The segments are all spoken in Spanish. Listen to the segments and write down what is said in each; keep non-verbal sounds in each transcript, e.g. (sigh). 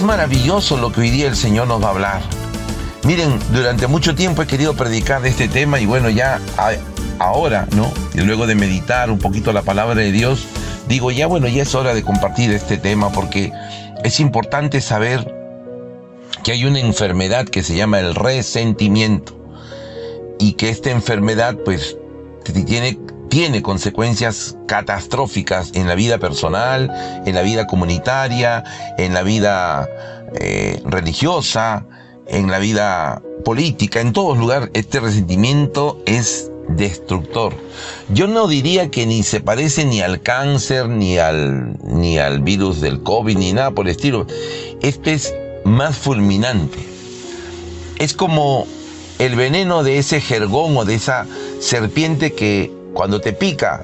es maravilloso lo que hoy día el Señor nos va a hablar. Miren, durante mucho tiempo he querido predicar de este tema y bueno, ya ahora, ¿no? Y luego de meditar un poquito la palabra de Dios, digo, ya bueno, ya es hora de compartir este tema porque es importante saber que hay una enfermedad que se llama el resentimiento y que esta enfermedad pues tiene, tiene consecuencias catastróficas en la vida personal, en la vida comunitaria, en la vida eh, religiosa, en la vida política, en todos lugares. Este resentimiento es destructor. Yo no diría que ni se parece ni al cáncer, ni al, ni al virus del COVID, ni nada por el estilo. Este es más fulminante. Es como el veneno de ese jergón o de esa serpiente que cuando te pica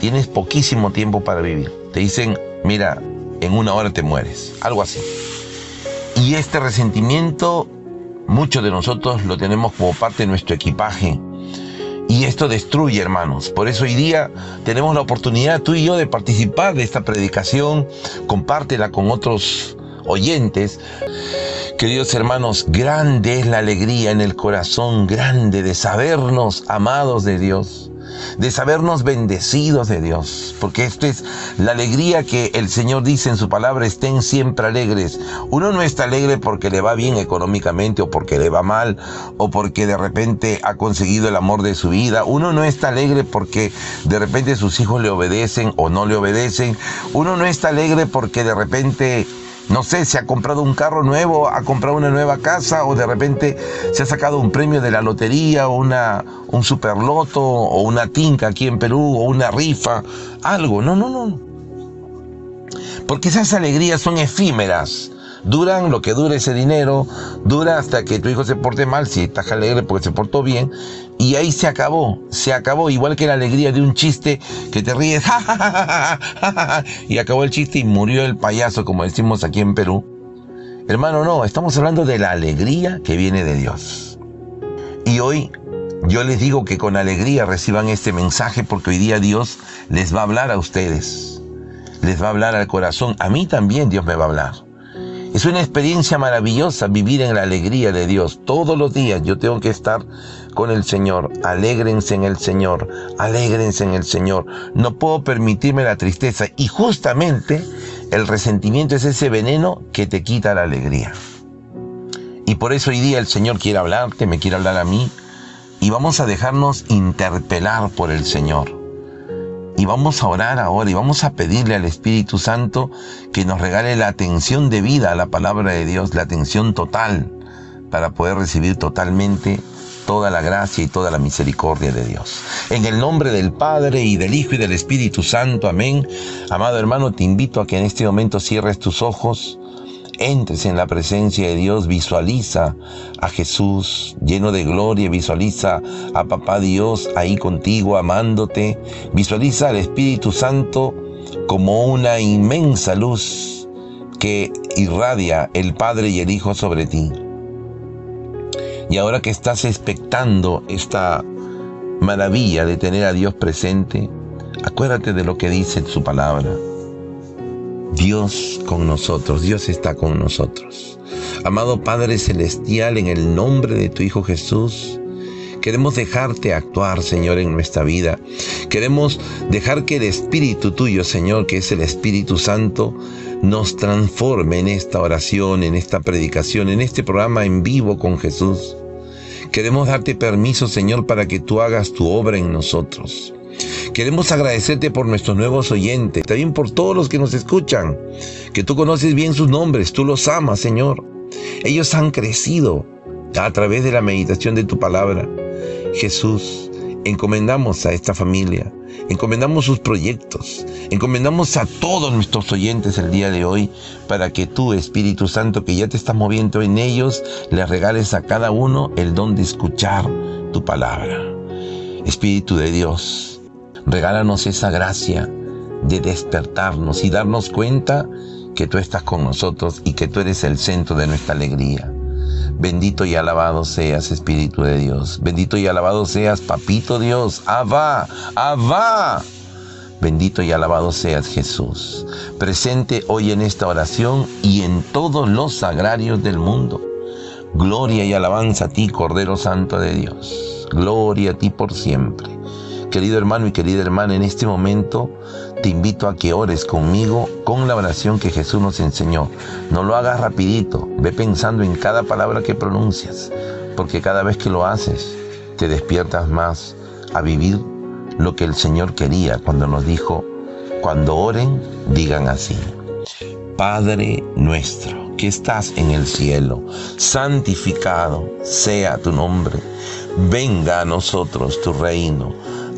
tienes poquísimo tiempo para vivir. Te dicen, mira, en una hora te mueres. Algo así. Y este resentimiento, muchos de nosotros lo tenemos como parte de nuestro equipaje. Y esto destruye, hermanos. Por eso hoy día tenemos la oportunidad, tú y yo, de participar de esta predicación. Compártela con otros oyentes. Queridos hermanos, grande es la alegría en el corazón, grande de sabernos amados de Dios, de sabernos bendecidos de Dios, porque esto es la alegría que el Señor dice en su palabra, estén siempre alegres. Uno no está alegre porque le va bien económicamente o porque le va mal o porque de repente ha conseguido el amor de su vida. Uno no está alegre porque de repente sus hijos le obedecen o no le obedecen. Uno no está alegre porque de repente no sé, se ha comprado un carro nuevo, ha comprado una nueva casa o de repente se ha sacado un premio de la lotería o una, un superloto o una tinca aquí en Perú o una rifa, algo. No, no, no. Porque esas alegrías son efímeras duran lo que dure ese dinero, dura hasta que tu hijo se porte mal, si estás alegre porque se portó bien, y ahí se acabó, se acabó, igual que la alegría de un chiste que te ríes, (laughs) y acabó el chiste y murió el payaso, como decimos aquí en Perú. Hermano, no, estamos hablando de la alegría que viene de Dios. Y hoy yo les digo que con alegría reciban este mensaje porque hoy día Dios les va a hablar a ustedes. Les va a hablar al corazón. A mí también Dios me va a hablar. Es una experiencia maravillosa vivir en la alegría de Dios. Todos los días yo tengo que estar con el Señor. Alégrense en el Señor. Alégrense en el Señor. No puedo permitirme la tristeza. Y justamente el resentimiento es ese veneno que te quita la alegría. Y por eso hoy día el Señor quiere hablarte, me quiere hablar a mí. Y vamos a dejarnos interpelar por el Señor. Y vamos a orar ahora y vamos a pedirle al Espíritu Santo que nos regale la atención de vida a la palabra de Dios, la atención total, para poder recibir totalmente toda la gracia y toda la misericordia de Dios. En el nombre del Padre y del Hijo y del Espíritu Santo, amén. Amado hermano, te invito a que en este momento cierres tus ojos entres en la presencia de Dios, visualiza a Jesús lleno de gloria, visualiza a Papá Dios ahí contigo, amándote, visualiza al Espíritu Santo como una inmensa luz que irradia el Padre y el Hijo sobre ti. Y ahora que estás expectando esta maravilla de tener a Dios presente, acuérdate de lo que dice su palabra. Dios con nosotros, Dios está con nosotros. Amado Padre Celestial, en el nombre de tu Hijo Jesús, queremos dejarte actuar, Señor, en nuestra vida. Queremos dejar que el Espíritu tuyo, Señor, que es el Espíritu Santo, nos transforme en esta oración, en esta predicación, en este programa en vivo con Jesús. Queremos darte permiso, Señor, para que tú hagas tu obra en nosotros. Queremos agradecerte por nuestros nuevos oyentes, también por todos los que nos escuchan, que tú conoces bien sus nombres, tú los amas, Señor. Ellos han crecido a través de la meditación de tu palabra. Jesús, encomendamos a esta familia, encomendamos sus proyectos, encomendamos a todos nuestros oyentes el día de hoy para que tú, Espíritu Santo, que ya te estás moviendo en ellos, les regales a cada uno el don de escuchar tu palabra. Espíritu de Dios, Regálanos esa gracia de despertarnos y darnos cuenta que tú estás con nosotros y que tú eres el centro de nuestra alegría. Bendito y alabado seas, Espíritu de Dios. Bendito y alabado seas, Papito Dios. Abba, Abba. Bendito y alabado seas Jesús, presente hoy en esta oración y en todos los sagrarios del mundo. Gloria y alabanza a ti, Cordero Santo de Dios. Gloria a ti por siempre. Querido hermano y querida hermana, en este momento te invito a que ores conmigo con la oración que Jesús nos enseñó. No lo hagas rapidito, ve pensando en cada palabra que pronuncias, porque cada vez que lo haces, te despiertas más a vivir lo que el Señor quería cuando nos dijo, cuando oren, digan así. Padre nuestro, que estás en el cielo, santificado sea tu nombre, venga a nosotros tu reino,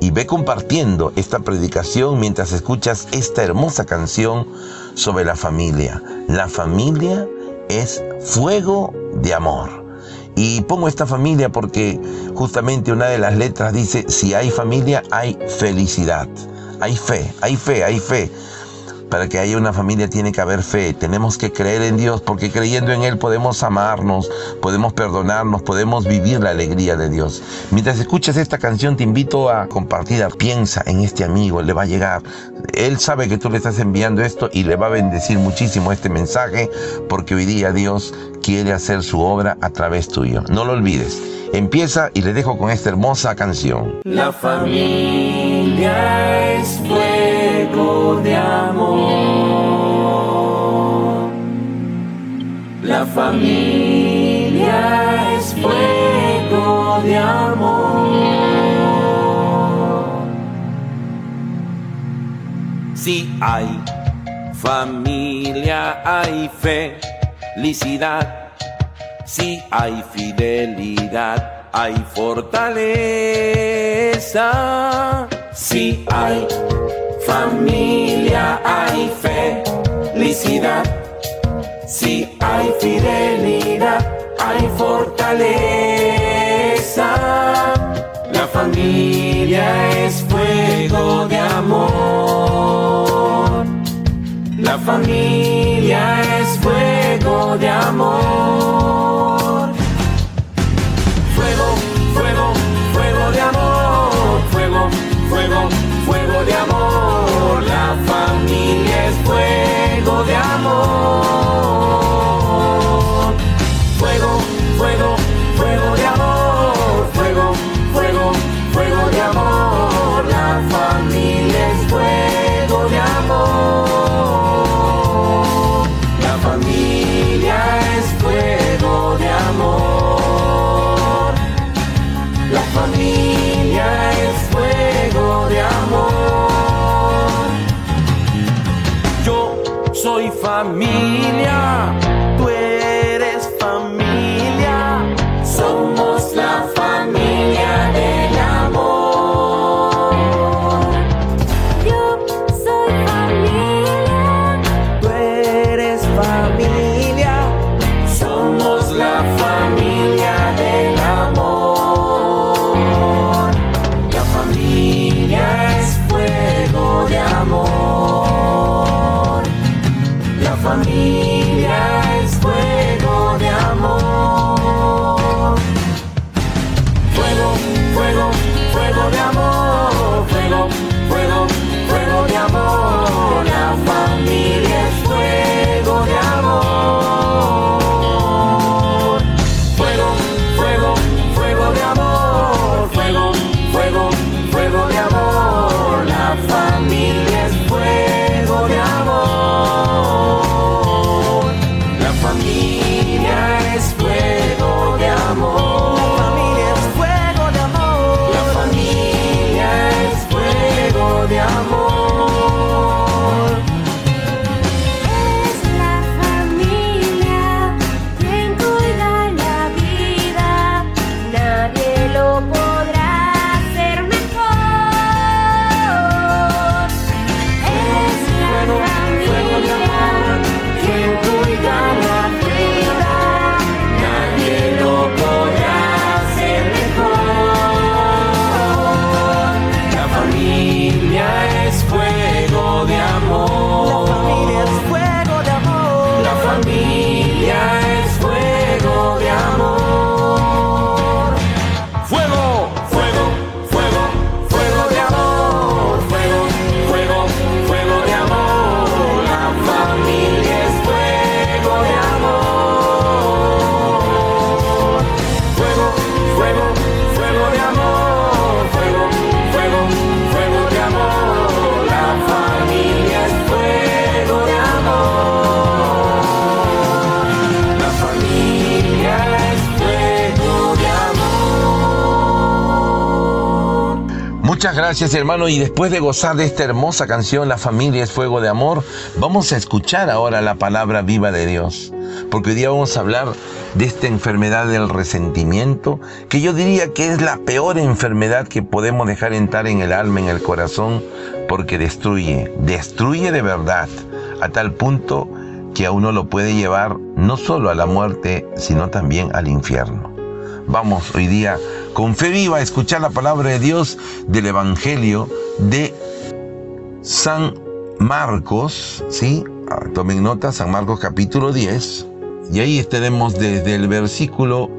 y ve compartiendo esta predicación mientras escuchas esta hermosa canción sobre la familia. La familia es fuego de amor. Y pongo esta familia porque justamente una de las letras dice, si hay familia, hay felicidad. Hay fe, hay fe, hay fe. Para que haya una familia tiene que haber fe. Tenemos que creer en Dios porque creyendo en Él podemos amarnos, podemos perdonarnos, podemos vivir la alegría de Dios. Mientras escuchas esta canción te invito a compartirla. Piensa en este amigo, le va a llegar. Él sabe que tú le estás enviando esto y le va a bendecir muchísimo este mensaje porque hoy día Dios quiere hacer su obra a través tuyo. No lo olvides. Empieza y le dejo con esta hermosa canción. La familia es de amor. La familia es fuego de amor. Si hay familia, hay felicidad si hay fidelidad, hay fortaleza. Si hay familia, hay felicidad. Si hay fidelidad, hay fortaleza. La familia es fuego de amor. La familia es fuego de amor. de amor, la familia es fuego de amor. for me. Muchas gracias hermano y después de gozar de esta hermosa canción La familia es fuego de amor, vamos a escuchar ahora la palabra viva de Dios. Porque hoy día vamos a hablar de esta enfermedad del resentimiento, que yo diría que es la peor enfermedad que podemos dejar entrar en el alma, en el corazón, porque destruye, destruye de verdad, a tal punto que a uno lo puede llevar no solo a la muerte, sino también al infierno. Vamos hoy día con fe viva a escuchar la palabra de Dios del Evangelio de San Marcos, ¿sí? Ah, Tomen nota, San Marcos capítulo 10, y ahí estaremos desde el versículo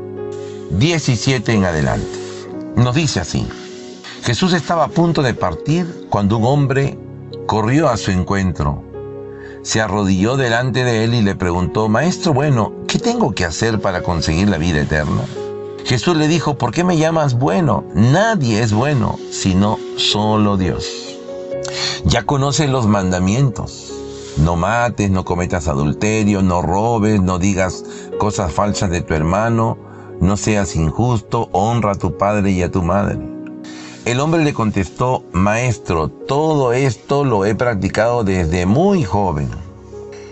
17 en adelante. Nos dice así, Jesús estaba a punto de partir cuando un hombre corrió a su encuentro. Se arrodilló delante de él y le preguntó, Maestro bueno, ¿qué tengo que hacer para conseguir la vida eterna? Jesús le dijo, ¿por qué me llamas bueno? Nadie es bueno, sino solo Dios. Ya conoces los mandamientos. No mates, no cometas adulterio, no robes, no digas cosas falsas de tu hermano, no seas injusto, honra a tu padre y a tu madre. El hombre le contestó, Maestro, todo esto lo he practicado desde muy joven.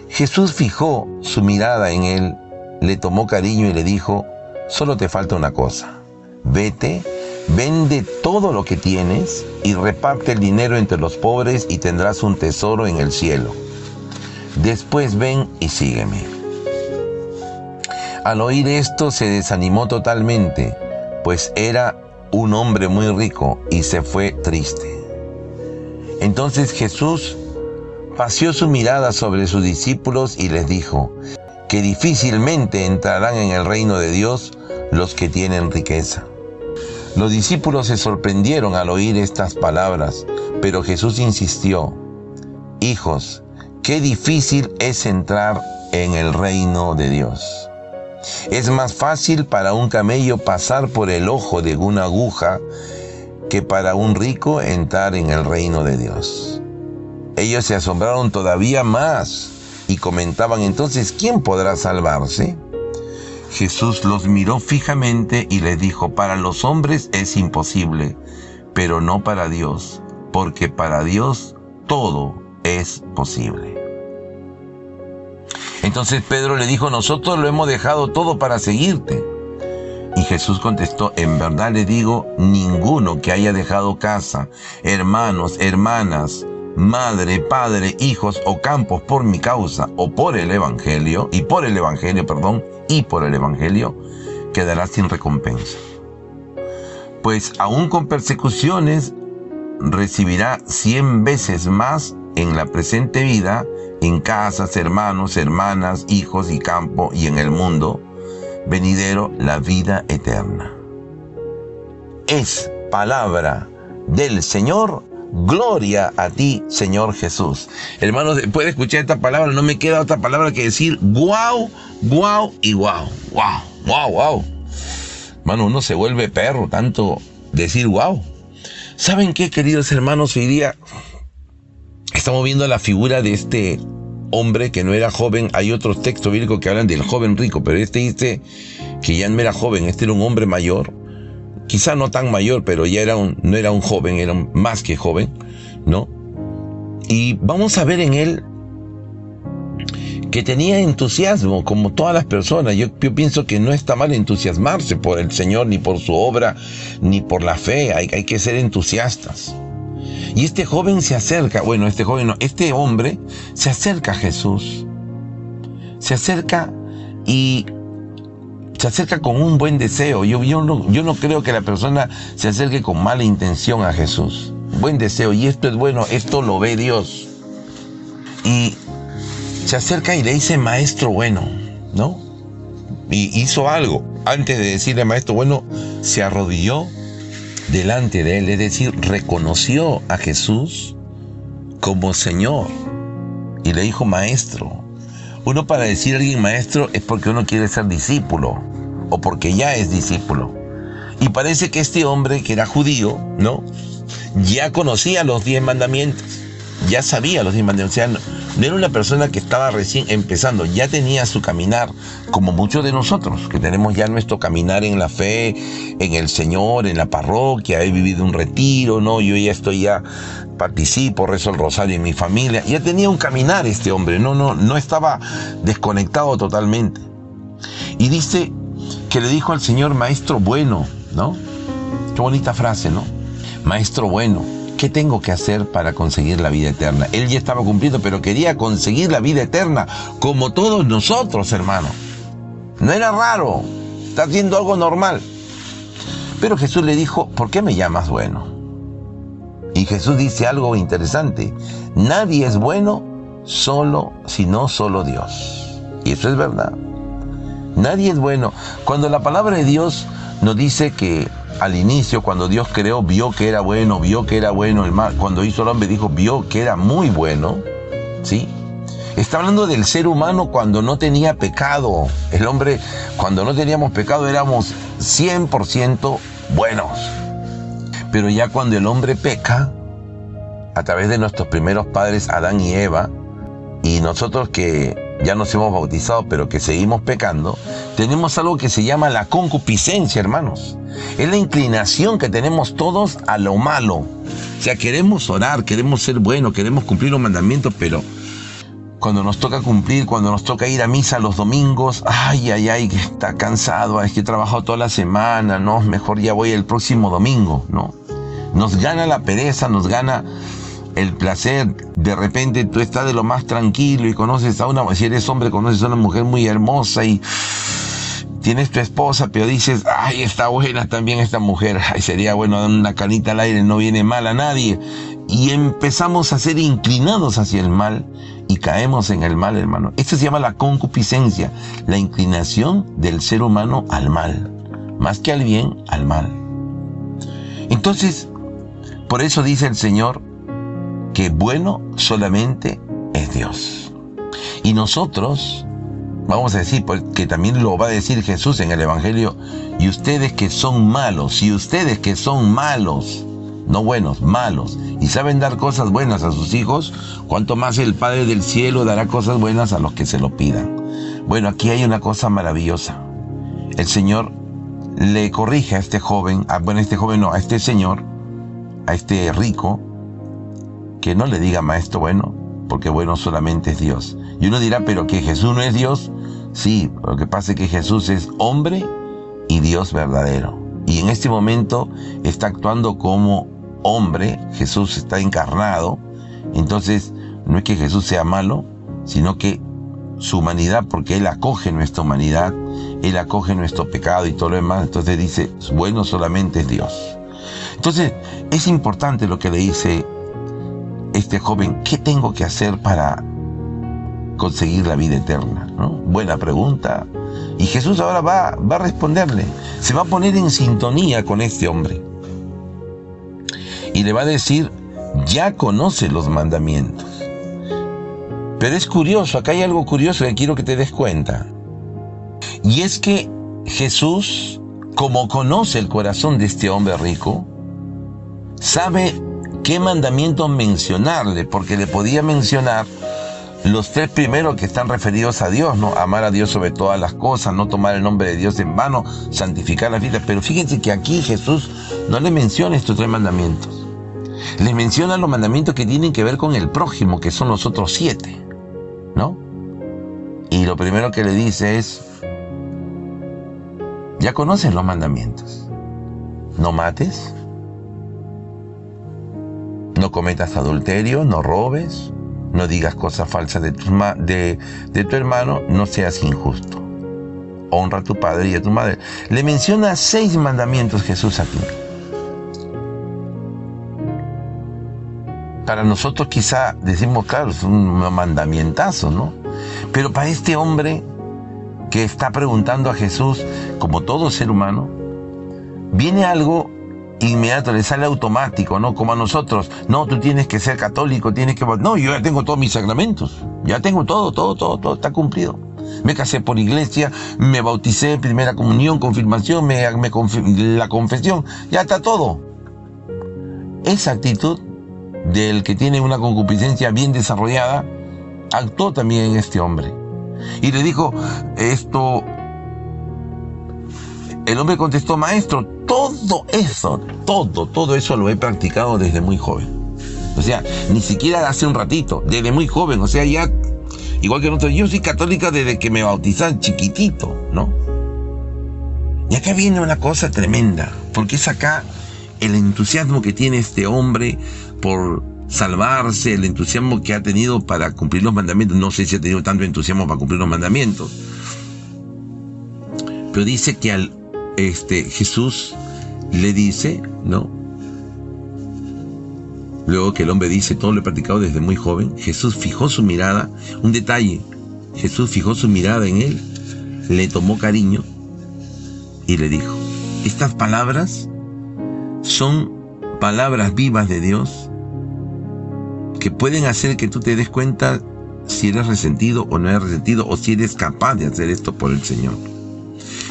Jesús fijó su mirada en él, le tomó cariño y le dijo, solo te falta una cosa. Vete, vende todo lo que tienes y reparte el dinero entre los pobres y tendrás un tesoro en el cielo. Después ven y sígueme. Al oír esto se desanimó totalmente, pues era un hombre muy rico y se fue triste. Entonces Jesús paseó su mirada sobre sus discípulos y les dijo que difícilmente entrarán en el reino de Dios los que tienen riqueza. Los discípulos se sorprendieron al oír estas palabras, pero Jesús insistió, Hijos, qué difícil es entrar en el reino de Dios. Es más fácil para un camello pasar por el ojo de una aguja que para un rico entrar en el reino de Dios. Ellos se asombraron todavía más y comentaban entonces, ¿quién podrá salvarse? Jesús los miró fijamente y les dijo, para los hombres es imposible, pero no para Dios, porque para Dios todo es posible. Entonces Pedro le dijo, nosotros lo hemos dejado todo para seguirte. Y Jesús contestó, en verdad le digo, ninguno que haya dejado casa, hermanos, hermanas, madre, padre, hijos o campos por mi causa o por el Evangelio, y por el Evangelio, perdón, y por el Evangelio, quedará sin recompensa. Pues aún con persecuciones recibirá cien veces más en la presente vida, en casas, hermanos, hermanas, hijos y campo y en el mundo venidero la vida eterna. Es palabra del Señor. Gloria a ti, Señor Jesús. Hermanos, después de escuchar esta palabra, no me queda otra palabra que decir guau, guau y guau, guau, guau, guau. Hermano, uno se vuelve perro tanto decir guau. ¿Saben qué, queridos hermanos? Hoy día estamos viendo la figura de este hombre que no era joven. Hay otros textos bíblicos que hablan del joven rico, pero este dice que ya no era joven, este era un hombre mayor. Quizá no tan mayor, pero ya era un, no era un joven, era más que joven, ¿no? Y vamos a ver en él que tenía entusiasmo, como todas las personas. Yo, yo pienso que no está mal entusiasmarse por el Señor, ni por su obra, ni por la fe. Hay, hay que ser entusiastas. Y este joven se acerca, bueno, este joven no, este hombre se acerca a Jesús. Se acerca y se acerca con un buen deseo. Yo, yo, no, yo no creo que la persona se acerque con mala intención a Jesús. Buen deseo. Y esto es bueno, esto lo ve Dios. Y se acerca y le dice maestro bueno, ¿no? Y hizo algo. Antes de decirle maestro bueno, se arrodilló delante de él, es decir, reconoció a Jesús como Señor y le dijo maestro. Uno para decir a alguien maestro es porque uno quiere ser discípulo o porque ya es discípulo. Y parece que este hombre que era judío, ¿no? Ya conocía los diez mandamientos, ya sabía los diez mandamientos. O sea, no, era una persona que estaba recién empezando, ya tenía su caminar, como muchos de nosotros, que tenemos ya nuestro caminar en la fe, en el Señor, en la parroquia, he vivido un retiro, ¿no? Yo ya estoy ya participo, rezo el rosario en mi familia. Ya tenía un caminar este hombre, no, no, no estaba desconectado totalmente. Y dice que le dijo al Señor, maestro bueno, ¿no? Qué bonita frase, ¿no? Maestro bueno, ¿qué tengo que hacer para conseguir la vida eterna? Él ya estaba cumpliendo, pero quería conseguir la vida eterna, como todos nosotros, hermano. No era raro, está haciendo algo normal. Pero Jesús le dijo, ¿por qué me llamas bueno? Y Jesús dice algo interesante, nadie es bueno solo, sino solo Dios. Y eso es verdad. Nadie es bueno. Cuando la palabra de Dios nos dice que al inicio, cuando Dios creó, vio que era bueno, vio que era bueno el mal. Cuando hizo el hombre, dijo, vio que era muy bueno. ¿Sí? Está hablando del ser humano cuando no tenía pecado. El hombre, cuando no teníamos pecado, éramos 100% buenos. Pero ya cuando el hombre peca, a través de nuestros primeros padres, Adán y Eva, y nosotros que ya nos hemos bautizado, pero que seguimos pecando, tenemos algo que se llama la concupiscencia, hermanos. Es la inclinación que tenemos todos a lo malo. O sea, queremos orar, queremos ser buenos, queremos cumplir los mandamientos, pero cuando nos toca cumplir, cuando nos toca ir a misa los domingos, ay, ay, ay, que está cansado, es que he trabajado toda la semana, no, mejor ya voy el próximo domingo, ¿no? Nos gana la pereza, nos gana el placer, de repente tú estás de lo más tranquilo y conoces a una, si eres hombre, conoces a una mujer muy hermosa y tienes tu esposa, pero dices, ay, está buena también esta mujer, ay, sería bueno dar una canita al aire, no viene mal a nadie. Y empezamos a ser inclinados hacia el mal y caemos en el mal, hermano. Esto se llama la concupiscencia, la inclinación del ser humano al mal, más que al bien, al mal. Entonces, por eso dice el Señor, que bueno solamente es Dios. Y nosotros, vamos a decir, porque también lo va a decir Jesús en el Evangelio, y ustedes que son malos, y ustedes que son malos, no buenos, malos, y saben dar cosas buenas a sus hijos, cuanto más el Padre del Cielo dará cosas buenas a los que se lo pidan. Bueno, aquí hay una cosa maravillosa. El Señor le corrige a este joven, bueno, a este joven no, a este señor, a este rico, que no le diga maestro bueno, porque bueno solamente es Dios. Y uno dirá, pero que Jesús no es Dios. Sí, lo que pasa es que Jesús es hombre y Dios verdadero. Y en este momento está actuando como hombre, Jesús está encarnado. Entonces, no es que Jesús sea malo, sino que su humanidad, porque Él acoge nuestra humanidad, Él acoge nuestro pecado y todo lo demás. Entonces dice, bueno solamente es Dios. Entonces, es importante lo que le dice este joven, ¿qué tengo que hacer para conseguir la vida eterna? Buena pregunta. Y Jesús ahora va, va a responderle, se va a poner en sintonía con este hombre. Y le va a decir, ya conoce los mandamientos. Pero es curioso, acá hay algo curioso que quiero que te des cuenta. Y es que Jesús, como conoce el corazón de este hombre rico, sabe qué mandamiento mencionarle, porque le podía mencionar los tres primeros que están referidos a Dios, ¿no? Amar a Dios sobre todas las cosas, no tomar el nombre de Dios en vano, santificar la vida. Pero fíjense que aquí Jesús no le menciona estos tres mandamientos. Le menciona los mandamientos que tienen que ver con el prójimo, que son los otros siete, ¿no? Y lo primero que le dice es, ya conocen los mandamientos. No mates, no cometas adulterio, no robes, no digas cosas falsas de tu, de, de tu hermano, no seas injusto. Honra a tu padre y a tu madre. Le menciona seis mandamientos Jesús aquí. Para nosotros quizá decimos, claro, es un mandamientazo, ¿no? Pero para este hombre que está preguntando a Jesús, como todo ser humano, viene algo inmediato, le sale automático, ¿no? Como a nosotros. No, tú tienes que ser católico, tienes que... No, yo ya tengo todos mis sacramentos. Ya tengo todo, todo, todo, todo está cumplido. Me casé por iglesia, me bauticé, primera comunión, confirmación, me, la confesión, ya está todo. Esa actitud del que tiene una concupiscencia bien desarrollada, actuó también en este hombre. Y le dijo, esto, el hombre contestó, maestro, todo eso, todo, todo eso lo he practicado desde muy joven. O sea, ni siquiera hace un ratito, desde muy joven, o sea, ya, igual que nosotros, yo soy católica desde que me bautizan chiquitito, ¿no? Y acá viene una cosa tremenda, porque es acá el entusiasmo que tiene este hombre por salvarse, el entusiasmo que ha tenido para cumplir los mandamientos. No sé si ha tenido tanto entusiasmo para cumplir los mandamientos. Pero dice que al este, Jesús le dice, ¿no? Luego que el hombre dice, todo lo he practicado desde muy joven, Jesús fijó su mirada, un detalle, Jesús fijó su mirada en él, le tomó cariño y le dijo, estas palabras son palabras vivas de Dios que pueden hacer que tú te des cuenta si eres resentido o no eres resentido o si eres capaz de hacer esto por el Señor.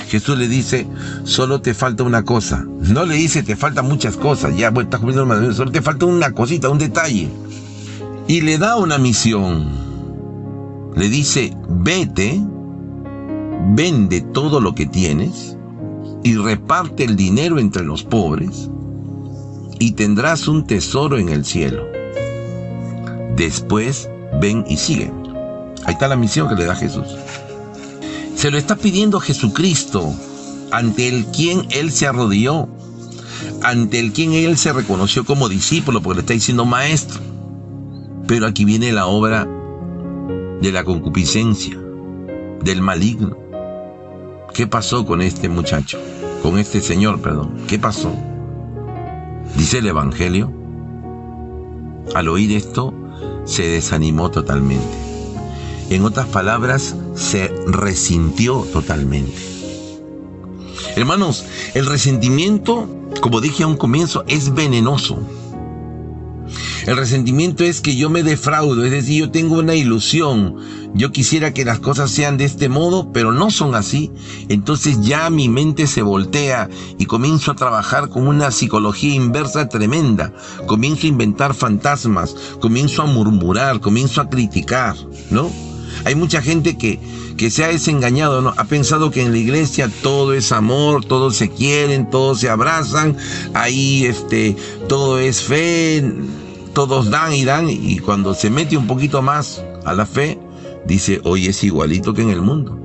Jesús le dice, solo te falta una cosa. No le dice, te faltan muchas cosas, ya estás cumpliendo el solo te falta una cosita, un detalle. Y le da una misión. Le dice, vete, vende todo lo que tienes y reparte el dinero entre los pobres y tendrás un tesoro en el cielo. Después ven y sigue. Ahí está la misión que le da Jesús. Se lo está pidiendo Jesucristo, ante el quien él se arrodilló, ante el quien él se reconoció como discípulo, porque le está diciendo maestro. Pero aquí viene la obra de la concupiscencia, del maligno. ¿Qué pasó con este muchacho? Con este señor, perdón. ¿Qué pasó? Dice el Evangelio. Al oír esto, se desanimó totalmente. En otras palabras, se resintió totalmente. Hermanos, el resentimiento, como dije a un comienzo, es venenoso. El resentimiento es que yo me defraudo, es decir, yo tengo una ilusión, yo quisiera que las cosas sean de este modo, pero no son así. Entonces ya mi mente se voltea y comienzo a trabajar con una psicología inversa tremenda. Comienzo a inventar fantasmas, comienzo a murmurar, comienzo a criticar, ¿no? Hay mucha gente que, que se ha desengañado, ¿no? Ha pensado que en la iglesia todo es amor, todos se quieren, todos se abrazan, ahí este, todo es fe, todos dan y dan, y cuando se mete un poquito más a la fe, dice, hoy es igualito que en el mundo.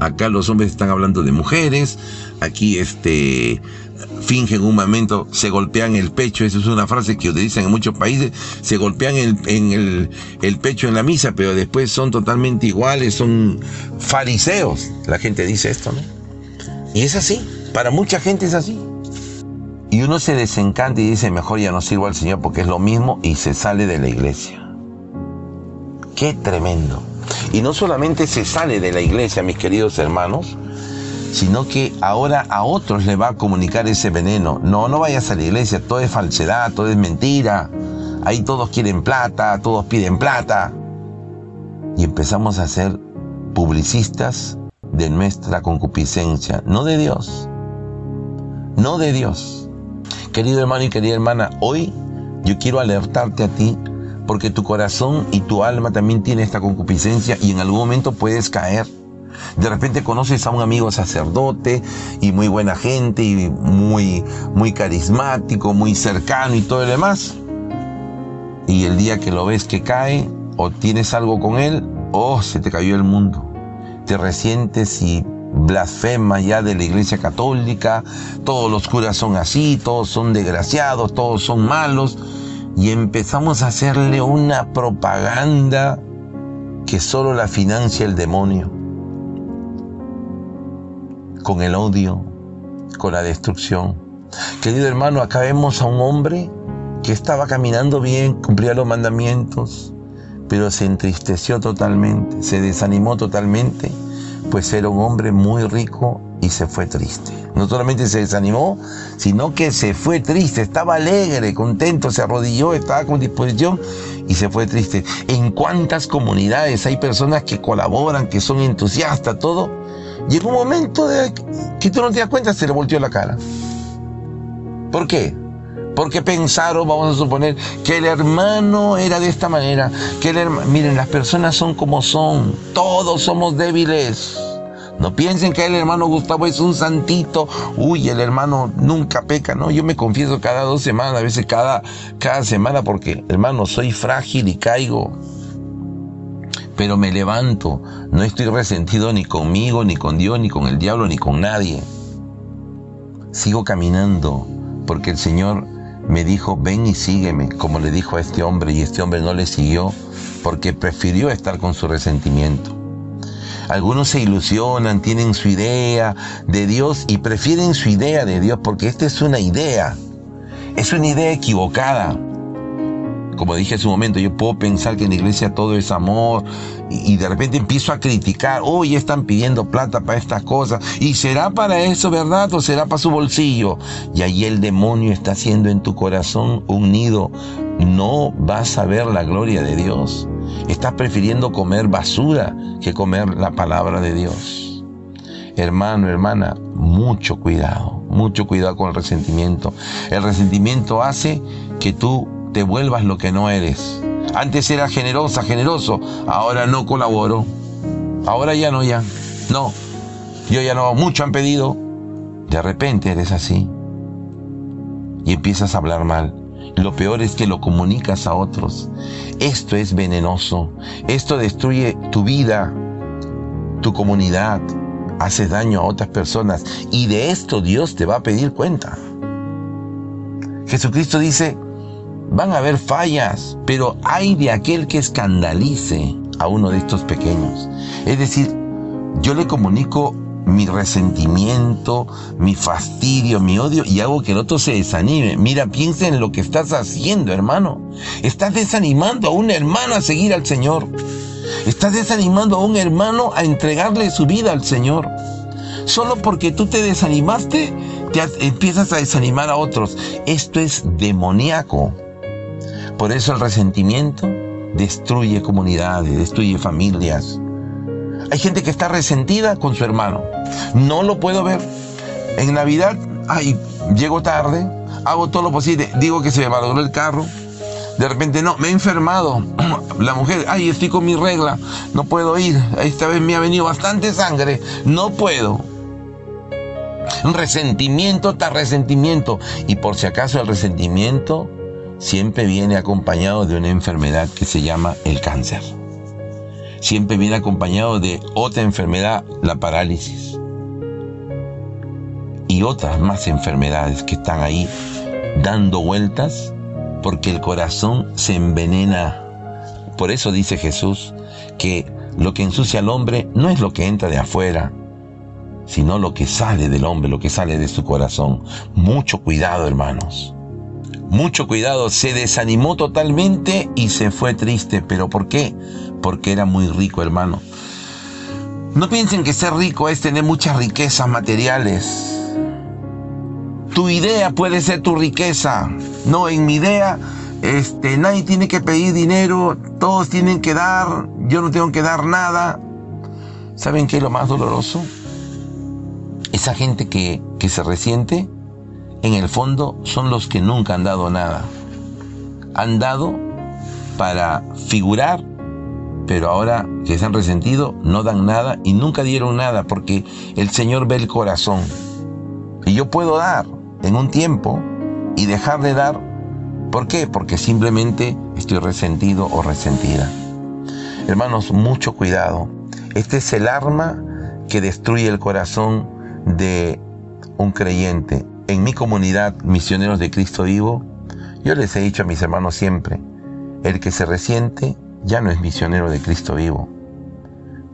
Acá los hombres están hablando de mujeres, aquí este fingen un momento, se golpean el pecho, esa es una frase que utilizan en muchos países, se golpean en el, el, pecho en la misa, pero después son totalmente iguales, son fariseos. La gente dice esto, ¿no? Y es así, para mucha gente es así. Y uno se desencanta y dice, mejor ya no sirvo al Señor porque es lo mismo y se sale de la iglesia. Qué tremendo. Y no solamente se sale de la iglesia, mis queridos hermanos, sino que ahora a otros le va a comunicar ese veneno. No, no vayas a la iglesia, todo es falsedad, todo es mentira. Ahí todos quieren plata, todos piden plata. Y empezamos a ser publicistas de nuestra concupiscencia, no de Dios. No de Dios. Querido hermano y querida hermana, hoy yo quiero alertarte a ti porque tu corazón y tu alma también tienen esta concupiscencia y en algún momento puedes caer. De repente conoces a un amigo sacerdote y muy buena gente y muy, muy carismático, muy cercano y todo lo demás. Y el día que lo ves que cae o tienes algo con él, oh, se te cayó el mundo. Te resientes y blasfemas ya de la iglesia católica, todos los curas son así, todos son desgraciados, todos son malos. Y empezamos a hacerle una propaganda que solo la financia el demonio con el odio, con la destrucción. Querido hermano, acá vemos a un hombre que estaba caminando bien, cumplía los mandamientos, pero se entristeció totalmente, se desanimó totalmente, pues era un hombre muy rico y se fue triste. No solamente se desanimó, sino que se fue triste, estaba alegre, contento, se arrodilló, estaba con disposición y se fue triste. ¿En cuántas comunidades hay personas que colaboran, que son entusiastas, todo? Llegó un momento de que tú no te das cuenta, se le volteó la cara. ¿Por qué? Porque pensaron, vamos a suponer, que el hermano era de esta manera, que el miren, las personas son como son, todos somos débiles. No piensen que el hermano Gustavo es un santito. Uy, el hermano nunca peca, ¿no? Yo me confieso cada dos semanas, a veces cada, cada semana, porque, hermano, soy frágil y caigo. Pero me levanto. No estoy resentido ni conmigo, ni con Dios, ni con el diablo, ni con nadie. Sigo caminando, porque el Señor me dijo, ven y sígueme, como le dijo a este hombre, y este hombre no le siguió, porque prefirió estar con su resentimiento. Algunos se ilusionan, tienen su idea de Dios y prefieren su idea de Dios porque esta es una idea. Es una idea equivocada. Como dije hace un momento, yo puedo pensar que en la iglesia todo es amor y, de repente empiezo a criticar, hoy están pidiendo plata para estas cosas y será para eso, ¿verdad? O será para su bolsillo. Y ahí el demonio está haciendo en tu corazón un nido. No vas a ver la gloria de Dios. Estás prefiriendo comer basura que comer la palabra de Dios. Hermano, hermana, mucho cuidado, mucho cuidado con el resentimiento. El resentimiento hace que tú te vuelvas lo que no eres. Antes era generosa, generoso, ahora no colaboro. Ahora ya no, ya. No, yo ya no, mucho han pedido. De repente eres así. Y empiezas a hablar mal. Lo peor es que lo comunicas a otros. Esto es venenoso. Esto destruye tu vida, tu comunidad. Hace daño a otras personas. Y de esto Dios te va a pedir cuenta. Jesucristo dice, van a haber fallas, pero hay de aquel que escandalice a uno de estos pequeños. Es decir, yo le comunico mi resentimiento, mi fastidio, mi odio y hago que el otro se desanime. Mira, piensa en lo que estás haciendo, hermano. Estás desanimando a un hermano a seguir al Señor. Estás desanimando a un hermano a entregarle su vida al Señor. Solo porque tú te desanimaste, te empiezas a desanimar a otros. Esto es demoníaco. Por eso el resentimiento destruye comunidades, destruye familias. Hay gente que está resentida con su hermano. No lo puedo ver. En Navidad, ay, llego tarde, hago todo lo posible, digo que se me malogró el carro. De repente, no, me he enfermado. (clears throat) La mujer, ay, estoy con mi regla, no puedo ir. Esta vez me ha venido bastante sangre, no puedo. Resentimiento tras resentimiento. Y por si acaso el resentimiento siempre viene acompañado de una enfermedad que se llama el cáncer siempre viene acompañado de otra enfermedad, la parálisis. Y otras más enfermedades que están ahí dando vueltas porque el corazón se envenena. Por eso dice Jesús que lo que ensucia al hombre no es lo que entra de afuera, sino lo que sale del hombre, lo que sale de su corazón. Mucho cuidado, hermanos. Mucho cuidado, se desanimó totalmente y se fue triste. ¿Pero por qué? porque era muy rico, hermano. No piensen que ser rico es tener muchas riquezas materiales. Tu idea puede ser tu riqueza. No, en mi idea, este, nadie tiene que pedir dinero, todos tienen que dar, yo no tengo que dar nada. ¿Saben qué es lo más doloroso? Esa gente que, que se resiente, en el fondo son los que nunca han dado nada. Han dado para figurar pero ahora que se han resentido no dan nada y nunca dieron nada porque el Señor ve el corazón. Y yo puedo dar en un tiempo y dejar de dar. ¿Por qué? Porque simplemente estoy resentido o resentida. Hermanos, mucho cuidado. Este es el arma que destruye el corazón de un creyente. En mi comunidad, misioneros de Cristo vivo, yo les he dicho a mis hermanos siempre, el que se resiente ya no es misionero de Cristo vivo.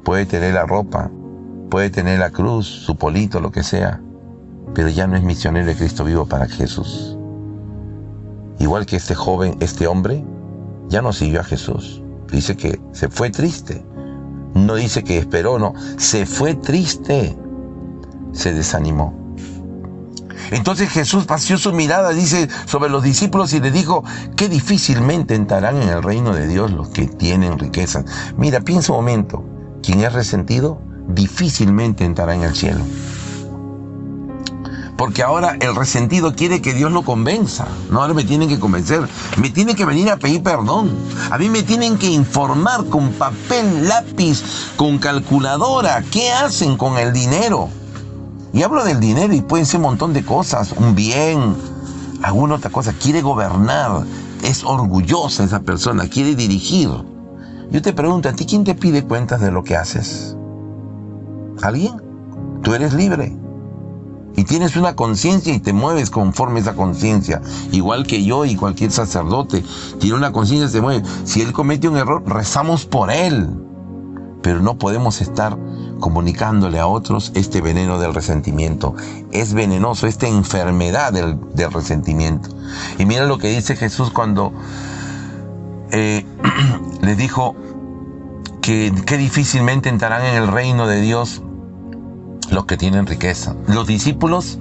Puede tener la ropa, puede tener la cruz, su polito, lo que sea, pero ya no es misionero de Cristo vivo para Jesús. Igual que este joven, este hombre, ya no siguió a Jesús. Dice que se fue triste. No dice que esperó, no. Se fue triste. Se desanimó. Entonces Jesús paseó su mirada, dice, sobre los discípulos y les dijo, que difícilmente entrarán en el reino de Dios los que tienen riquezas. Mira, piensa un momento, quien es resentido difícilmente entrará en el cielo. Porque ahora el resentido quiere que Dios lo convenza. No, ahora me tienen que convencer. Me tienen que venir a pedir perdón. A mí me tienen que informar con papel, lápiz, con calculadora. ¿Qué hacen con el dinero? Y hablo del dinero y pueden ser un montón de cosas. Un bien, alguna otra cosa. Quiere gobernar. Es orgullosa esa persona. Quiere dirigir. Yo te pregunto, ¿a ti quién te pide cuentas de lo que haces? ¿Alguien? Tú eres libre. Y tienes una conciencia y te mueves conforme a esa conciencia. Igual que yo y cualquier sacerdote. Tiene una conciencia y se mueve. Si él comete un error, rezamos por él. Pero no podemos estar comunicándole a otros este veneno del resentimiento. Es venenoso, esta enfermedad del, resentimiento. Y mira lo que dice Jesús cuando eh, (clears throat) les dijo que, que difícilmente entrarán en el reino de Dios los que tienen riqueza. Los discípulos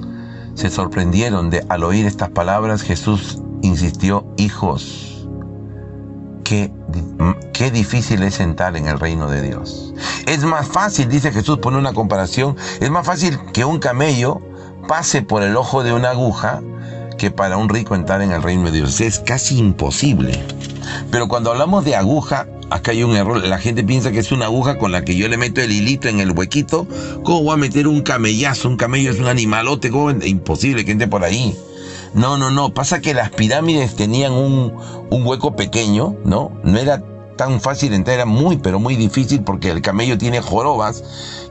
se sorprendieron de al oír estas palabras Jesús insistió, hijos, qué, qué difícil es entrar en el reino de Dios. Es más fácil, dice Jesús, pone una comparación, es más fácil que un camello pase por el ojo de una aguja que para un rico entrar en el reino de Dios. Es casi imposible. Pero cuando hablamos de aguja, acá hay un error. La gente piensa que es una aguja con la que yo le meto el hilito en el huequito. ¿Cómo voy a meter un camellazo? Un camello es un animalote. Imposible que entre por ahí. No, no, no. Pasa que las pirámides tenían un, un hueco pequeño, ¿no? No era tan fácil entrar, era muy, pero muy difícil porque el camello tiene jorobas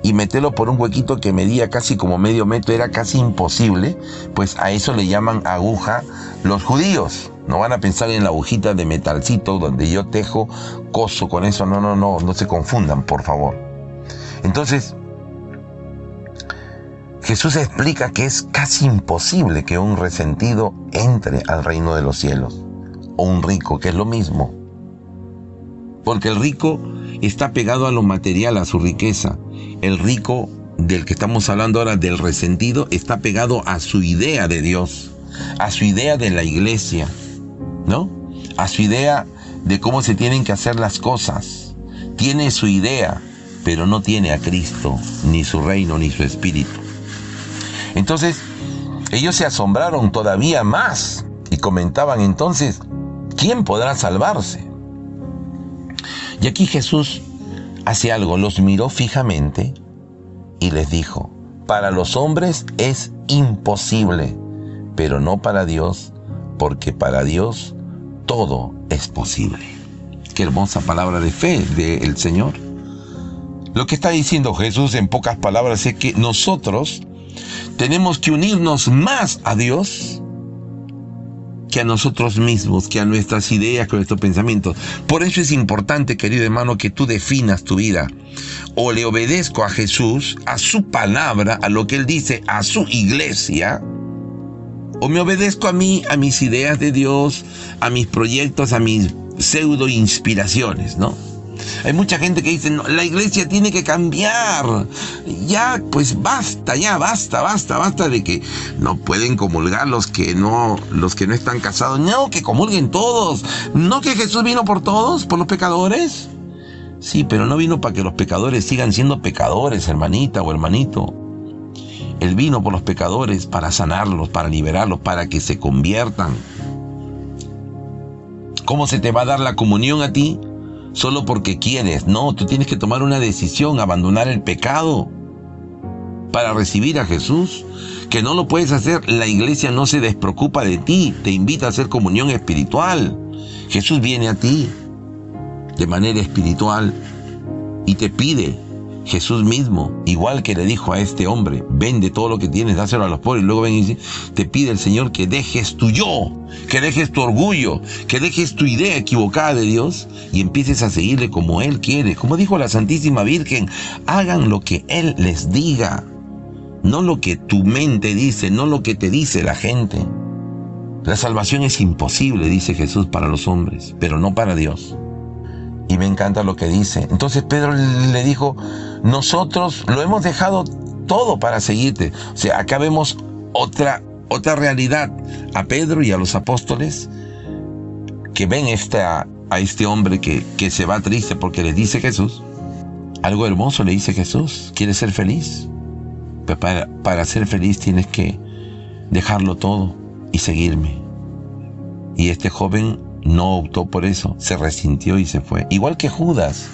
y meterlo por un huequito que medía casi como medio metro era casi imposible. Pues a eso le llaman aguja los judíos. No van a pensar en la agujita de metalcito donde yo tejo, coso con eso. No, no, no, no se confundan, por favor. Entonces, Jesús explica que es casi imposible que un resentido entre al reino de los cielos. O un rico, que es lo mismo. Porque el rico está pegado a lo material, a su riqueza. El rico del que estamos hablando ahora, del resentido, está pegado a su idea de Dios, a su idea de la iglesia, ¿no? A su idea de cómo se tienen que hacer las cosas. Tiene su idea, pero no tiene a Cristo, ni su reino, ni su espíritu. Entonces, ellos se asombraron todavía más y comentaban entonces, ¿quién podrá salvarse? Y aquí Jesús hace algo, los miró fijamente y les dijo, para los hombres es imposible, pero no para Dios, porque para Dios todo es posible. Qué hermosa palabra de fe del Señor. Lo que está diciendo Jesús en pocas palabras es que nosotros tenemos que unirnos más a Dios que a nosotros mismos, que a nuestras ideas, que a nuestros pensamientos. Por eso es importante, querido hermano, que tú definas tu vida. O le obedezco a Jesús, a su palabra, a lo que Él dice, a su iglesia, o me obedezco a mí, a mis ideas de Dios, a mis proyectos, a mis pseudo inspiraciones, ¿no? Hay mucha gente que dice, la iglesia tiene que cambiar. Ya, pues basta, ya basta, basta, basta de que no pueden comulgar los que no, los que no están casados. No, que comulguen todos. No que Jesús vino por todos, por los pecadores. Sí, pero no vino para que los pecadores sigan siendo pecadores, hermanita o hermanito. Él vino por los pecadores para sanarlos, para liberarlos, para que se conviertan. ¿Cómo se te va a dar la comunión a ti? Solo porque quieres. No, tú tienes que tomar una decisión, abandonar el pecado para recibir a Jesús. Que no lo puedes hacer. La iglesia no se despreocupa de ti. Te invita a hacer comunión espiritual. Jesús viene a ti de manera espiritual y te pide Jesús mismo, igual que le dijo a este hombre, vende todo lo que tienes, dáselo a los pobres, y luego ven y te pide el Señor que dejes tu yo, que dejes tu orgullo, que dejes tu idea equivocada de Dios y empieces a seguirle como Él quiere. Como dijo la Santísima Virgen, hagan lo que Él les diga, no lo que tu mente dice, no lo que te dice la gente. La salvación es imposible, dice Jesús, para los hombres, pero no para Dios. Y me encanta lo que dice. Entonces Pedro le dijo, nosotros lo hemos dejado todo para seguirte. O sea, acá vemos otra, otra realidad a Pedro y a los apóstoles que ven esta, a este hombre que, que se va triste porque le dice Jesús. Algo hermoso le dice Jesús. ¿Quieres ser feliz? Pues para, para ser feliz tienes que dejarlo todo y seguirme. Y este joven no optó por eso, se resintió y se fue. Igual que Judas.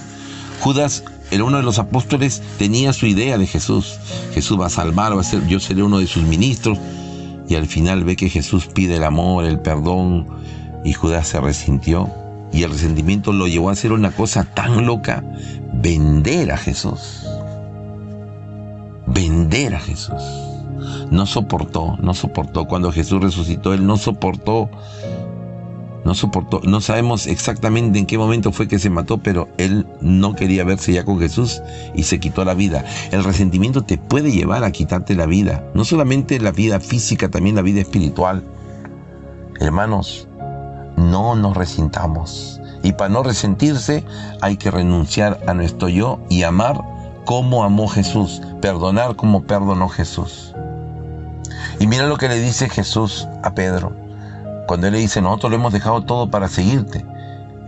Judas era uno de los apóstoles, tenía su idea de Jesús. Jesús va a salvar, va a ser, yo seré uno de sus ministros. Y al final ve que Jesús pide el amor, el perdón, y Judas se resintió. Y el resentimiento lo llevó a hacer una cosa tan loca, vender a Jesús. Vender a Jesús. No soportó, no soportó. Cuando Jesús resucitó, él no soportó no soportó, no sabemos exactamente en qué momento fue que se mató, pero él no quería verse ya con Jesús y se quitó la vida. El resentimiento te puede llevar a quitarte la vida, no solamente la vida física, también la vida espiritual. Hermanos, no nos resintamos. Y para no resentirse hay que renunciar a nuestro yo y amar como amó Jesús, perdonar como perdonó Jesús. Y mira lo que le dice Jesús a Pedro. Cuando Él le dice, nosotros lo hemos dejado todo para seguirte.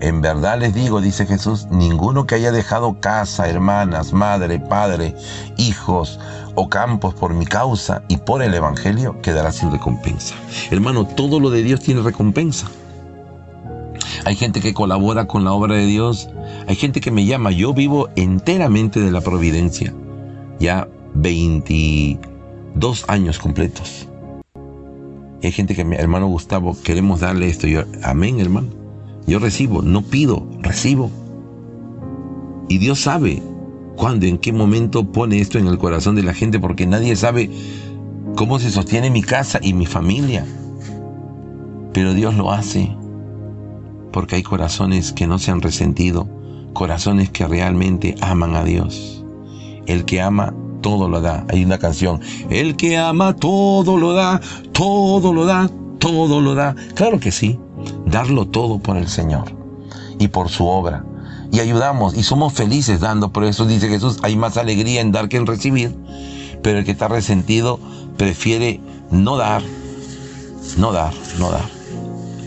En verdad les digo, dice Jesús, ninguno que haya dejado casa, hermanas, madre, padre, hijos o campos por mi causa y por el Evangelio quedará sin recompensa. Hermano, todo lo de Dios tiene recompensa. Hay gente que colabora con la obra de Dios. Hay gente que me llama. Yo vivo enteramente de la providencia. Ya 22 años completos hay gente que, mi hermano Gustavo, queremos darle esto. Yo, amén, hermano. Yo recibo, no pido, recibo. Y Dios sabe cuándo, en qué momento pone esto en el corazón de la gente, porque nadie sabe cómo se sostiene mi casa y mi familia. Pero Dios lo hace, porque hay corazones que no se han resentido, corazones que realmente aman a Dios. El que ama todo lo da. Hay una canción, el que ama todo lo da, todo lo da, todo lo da. Claro que sí, darlo todo por el Señor y por su obra. Y ayudamos y somos felices dando, por eso dice Jesús, hay más alegría en dar que en recibir, pero el que está resentido prefiere no dar, no dar, no dar.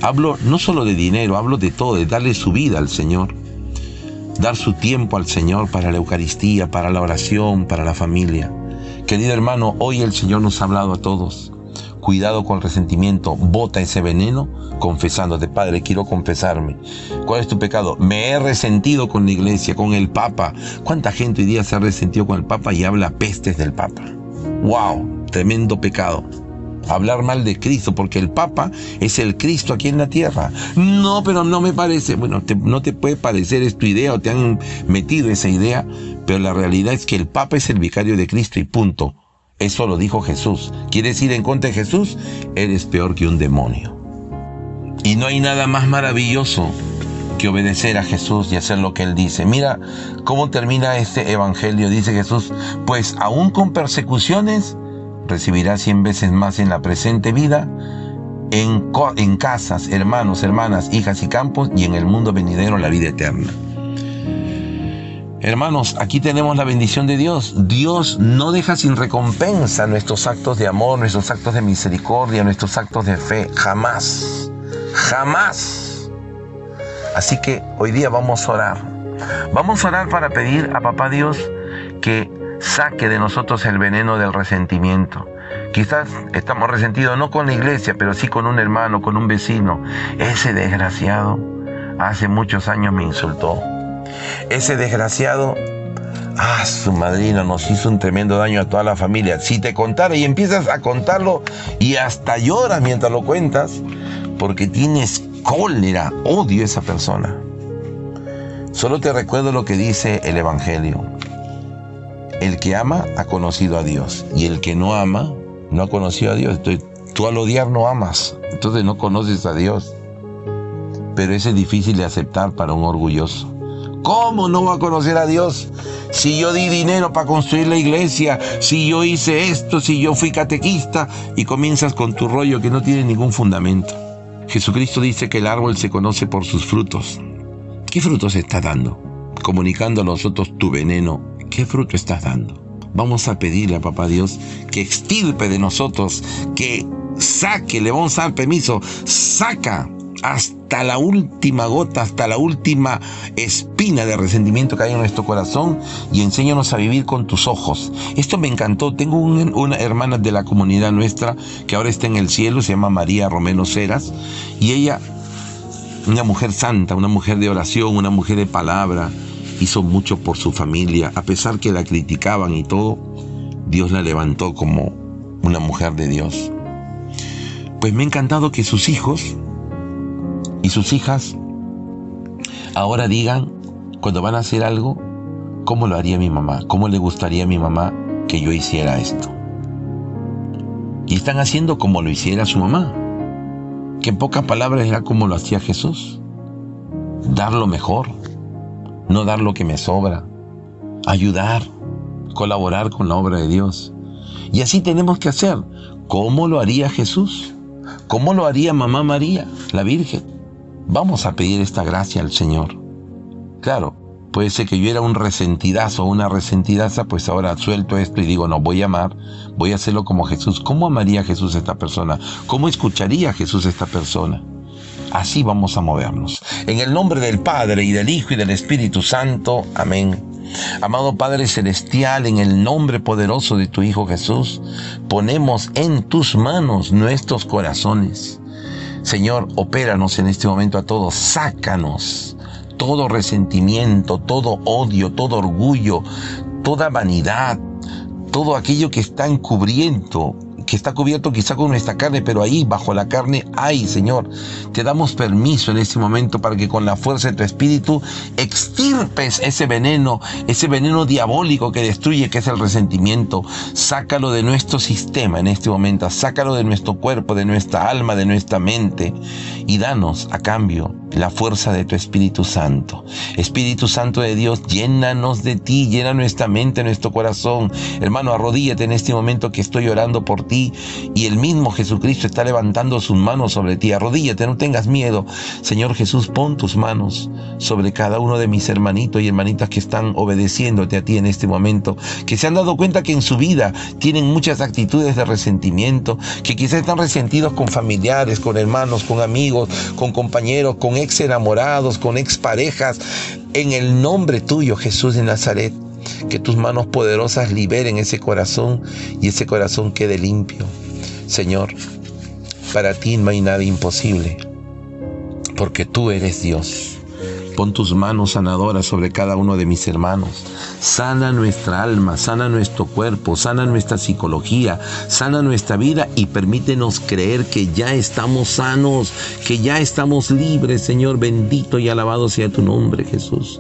Hablo no solo de dinero, hablo de todo, de darle su vida al Señor dar su tiempo al Señor para la Eucaristía, para la oración, para la familia. Querido hermano, hoy el Señor nos ha hablado a todos. Cuidado con el resentimiento, bota ese veneno confesándote, Padre, quiero confesarme. ¿Cuál es tu pecado? Me he resentido con la iglesia, con el Papa. ¿Cuánta gente hoy día se ha resentido con el Papa y habla pestes del Papa? ¡Wow! Tremendo pecado hablar mal de Cristo, porque el Papa es el Cristo aquí en la tierra. No, pero no me parece. Bueno, no te puede parecer, es tu idea o te han metido esa idea, pero la realidad es que el Papa es el vicario de Cristo y punto. Eso lo dijo Jesús. ¿Quieres ir en contra de Jesús? Eres peor que un demonio. Y no hay nada más maravilloso que obedecer a Jesús y hacer lo que Él dice. Mira cómo termina este Evangelio. Dice Jesús, pues aún con persecuciones, recibirá cien veces más en la presente vida, en, en casas, hermanos, hermanas, hijas y campos, y en el mundo venidero la vida eterna. Hermanos, aquí tenemos la bendición de Dios. Dios no deja sin recompensa nuestros actos de amor, nuestros actos de misericordia, nuestros actos de fe. Jamás. Jamás. Así que hoy día vamos a orar. Vamos a orar para pedir a Papá Dios que saque de nosotros el veneno del resentimiento. Quizás estamos resentidos no con la iglesia, pero sí con un hermano, con un vecino. Ese desgraciado hace muchos años me insultó. Ese desgraciado, ah, su madrina nos hizo un tremendo daño a toda la familia. Si te contara y empiezas a contarlo y hasta lloras mientras lo cuentas, porque tienes cólera, odio a esa persona. Solo te recuerdo lo que dice el Evangelio. El que ama ha conocido a Dios y el que no ama no ha conocido a Dios. Entonces, tú al odiar no amas, entonces no conoces a Dios. Pero eso es difícil de aceptar para un orgulloso. ¿Cómo no va a conocer a Dios? Si yo di dinero para construir la iglesia, si yo hice esto, si yo fui catequista y comienzas con tu rollo que no tiene ningún fundamento. Jesucristo dice que el árbol se conoce por sus frutos. ¿Qué frutos estás dando? Comunicando a nosotros tu veneno, ¿qué fruto estás dando? Vamos a pedirle a Papá Dios que extirpe de nosotros, que saque, le vamos a dar permiso, saca hasta la última gota, hasta la última espina de resentimiento que hay en nuestro corazón y enséñanos a vivir con tus ojos. Esto me encantó. Tengo una hermana de la comunidad nuestra que ahora está en el cielo, se llama María Romero Ceras, y ella una mujer santa, una mujer de oración, una mujer de palabra, hizo mucho por su familia, a pesar que la criticaban y todo, Dios la levantó como una mujer de Dios. Pues me ha encantado que sus hijos y sus hijas ahora digan, cuando van a hacer algo, ¿cómo lo haría mi mamá? ¿Cómo le gustaría a mi mamá que yo hiciera esto? Y están haciendo como lo hiciera su mamá que en pocas palabras era como lo hacía Jesús. Dar lo mejor, no dar lo que me sobra, ayudar, colaborar con la obra de Dios. Y así tenemos que hacer. ¿Cómo lo haría Jesús? ¿Cómo lo haría Mamá María, la Virgen? Vamos a pedir esta gracia al Señor. Claro, Puede ser que yo era un resentidazo una resentidaza, pues ahora suelto esto y digo, no, voy a amar, voy a hacerlo como Jesús. ¿Cómo amaría Jesús a esta persona? ¿Cómo escucharía Jesús a esta persona? Así vamos a movernos. En el nombre del Padre y del Hijo y del Espíritu Santo. Amén. Amado Padre Celestial, en el nombre poderoso de tu Hijo Jesús, ponemos en tus manos nuestros corazones. Señor, opéranos en este momento a todos, sácanos todo resentimiento, todo odio, todo orgullo, toda vanidad, todo aquello que está encubriendo que está cubierto quizá con nuestra carne, pero ahí bajo la carne hay, Señor. Te damos permiso en este momento para que con la fuerza de tu espíritu extirpes ese veneno, ese veneno diabólico que destruye, que es el resentimiento. Sácalo de nuestro sistema en este momento, sácalo de nuestro cuerpo, de nuestra alma, de nuestra mente y danos a cambio la fuerza de tu Espíritu Santo. Espíritu Santo de Dios, llénanos de ti, llena nuestra mente, nuestro corazón. Hermano, arrodíllate en este momento que estoy orando por ti y el mismo Jesucristo está levantando sus manos sobre ti. Arrodíllate, no tengas miedo. Señor Jesús, pon tus manos sobre cada uno de mis hermanitos y hermanitas que están obedeciéndote a ti en este momento, que se han dado cuenta que en su vida tienen muchas actitudes de resentimiento, que quizás están resentidos con familiares, con hermanos, con amigos, con compañeros, con ex enamorados, con ex parejas, en el nombre tuyo, Jesús de Nazaret. Que tus manos poderosas liberen ese corazón y ese corazón quede limpio. Señor, para ti no hay nada imposible, porque tú eres Dios. Pon tus manos sanadoras sobre cada uno de mis hermanos. Sana nuestra alma, sana nuestro cuerpo, sana nuestra psicología, sana nuestra vida y permítenos creer que ya estamos sanos, que ya estamos libres, Señor. Bendito y alabado sea tu nombre, Jesús.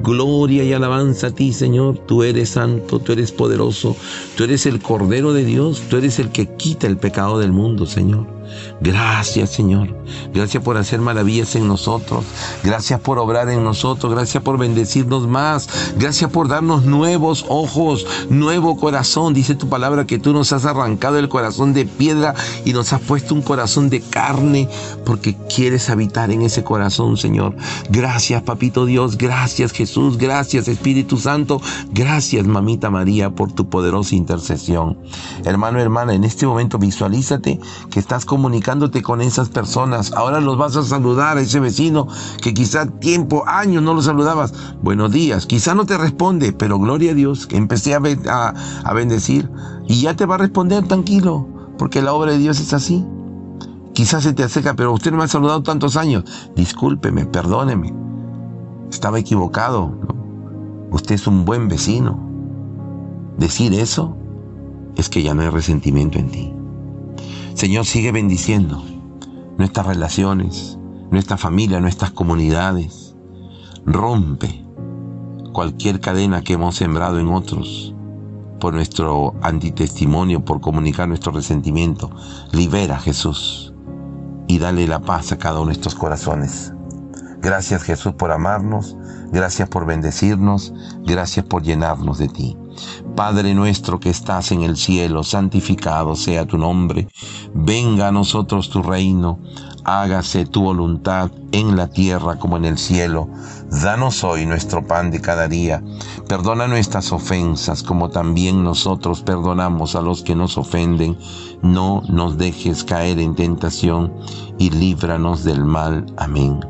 Gloria y alabanza a ti, Señor. Tú eres santo, tú eres poderoso, tú eres el Cordero de Dios, tú eres el que quita el pecado del mundo, Señor. Gracias Señor. Gracias por hacer maravillas en nosotros. Gracias por obrar en nosotros. Gracias por bendecirnos más. Gracias por darnos nuevos ojos, nuevo corazón. Dice tu palabra que tú nos has arrancado el corazón de piedra y nos has puesto un corazón de carne porque quieres habitar en ese corazón, Señor. Gracias, Papito Dios. Gracias, Jesús. Gracias, Espíritu Santo. Gracias, Mamita María, por tu poderosa intercesión. Hermano, hermana, en este momento visualízate que estás como comunicándote con esas personas. Ahora los vas a saludar a ese vecino que quizá tiempo, años no lo saludabas. Buenos días. Quizá no te responde, pero gloria a Dios que empecé a, a, a bendecir y ya te va a responder tranquilo, porque la obra de Dios es así. Quizás se te acerca, pero usted no me ha saludado tantos años. Discúlpeme, perdóneme. Estaba equivocado. Usted es un buen vecino. Decir eso es que ya no hay resentimiento en ti. Señor, sigue bendiciendo nuestras relaciones, nuestra familia, nuestras comunidades. Rompe cualquier cadena que hemos sembrado en otros por nuestro antitestimonio, por comunicar nuestro resentimiento. Libera, Jesús, y dale la paz a cada uno de estos corazones. Gracias, Jesús, por amarnos. Gracias por bendecirnos. Gracias por llenarnos de ti. Padre nuestro que estás en el cielo, santificado sea tu nombre. Venga a nosotros tu reino hágase tu voluntad en la tierra como en el cielo. Danos hoy nuestro pan de cada día. Perdona nuestras ofensas como también nosotros perdonamos a los que nos ofenden. No nos dejes caer en tentación y líbranos del mal. Amén.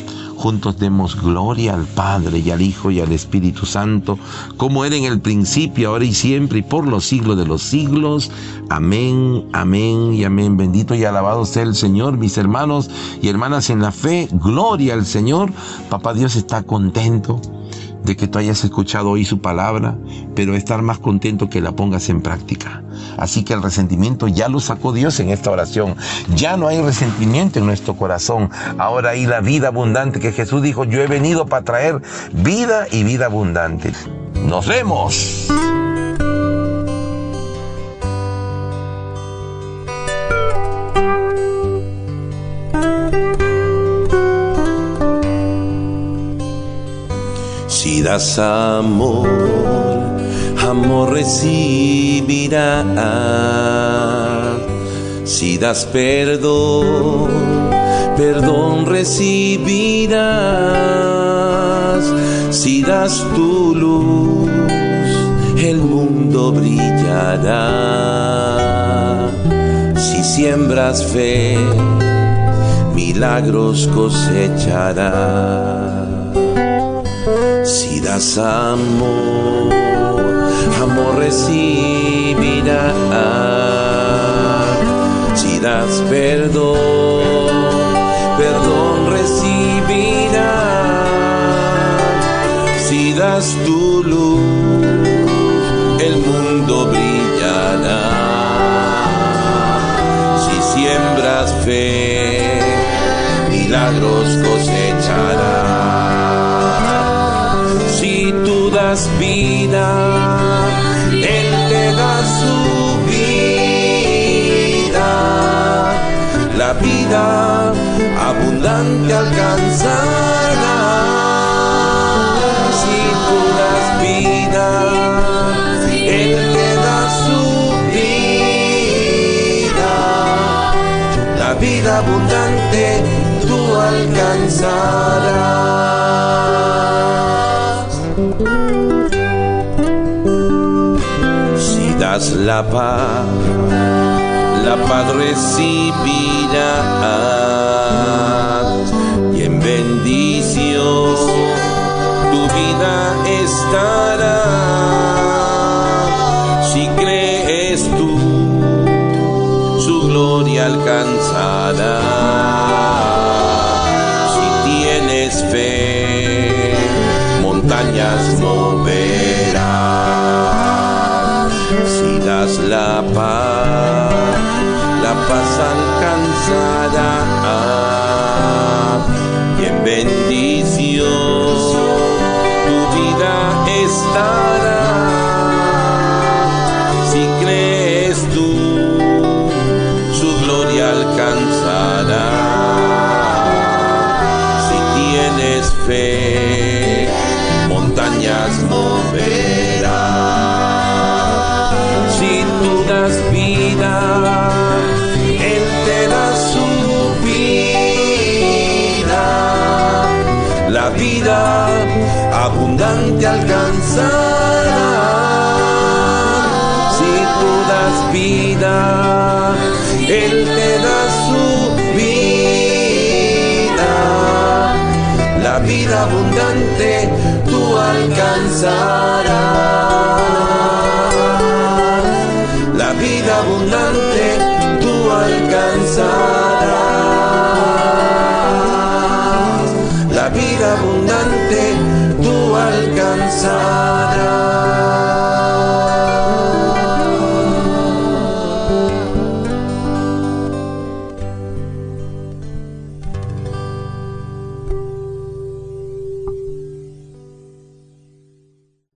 juntos demos gloria al Padre y al Hijo y al Espíritu Santo, como era en el principio, ahora y siempre, y por los siglos de los siglos. Amén, amén y amén. Bendito y alabado sea el Señor, mis hermanos y hermanas en la fe. Gloria al Señor. Papá Dios está contento de que tú hayas escuchado hoy su palabra, pero estar más contento que la pongas en práctica. Así que el resentimiento ya lo sacó Dios en esta oración. Ya no hay resentimiento en nuestro corazón. Ahora hay la vida abundante que Jesús dijo, yo he venido para traer vida y vida abundante. Nos vemos. Si das amor, amor recibirás. Si das perdón, perdón recibirás. Si das tu luz, el mundo brillará. Si siembras fe, milagros cosecharás. Amor, amor recibirás. Si das perdón, perdón recibirás. Si das tu luz, el mundo brillará. Si siembras fe, milagros cosecharás. Vida, Él te da su vida. La vida abundante alcanzará. Si tú das vida, Él te da su vida. La vida abundante tú alcanzarás. La paz, la paz recibirás y en bendición tu vida estará. Si crees tú, su gloria alcanzará. Alcanzará. Si tú das vida, Él te da su vida. La vida abundante tú alcanzarás. La vida abundante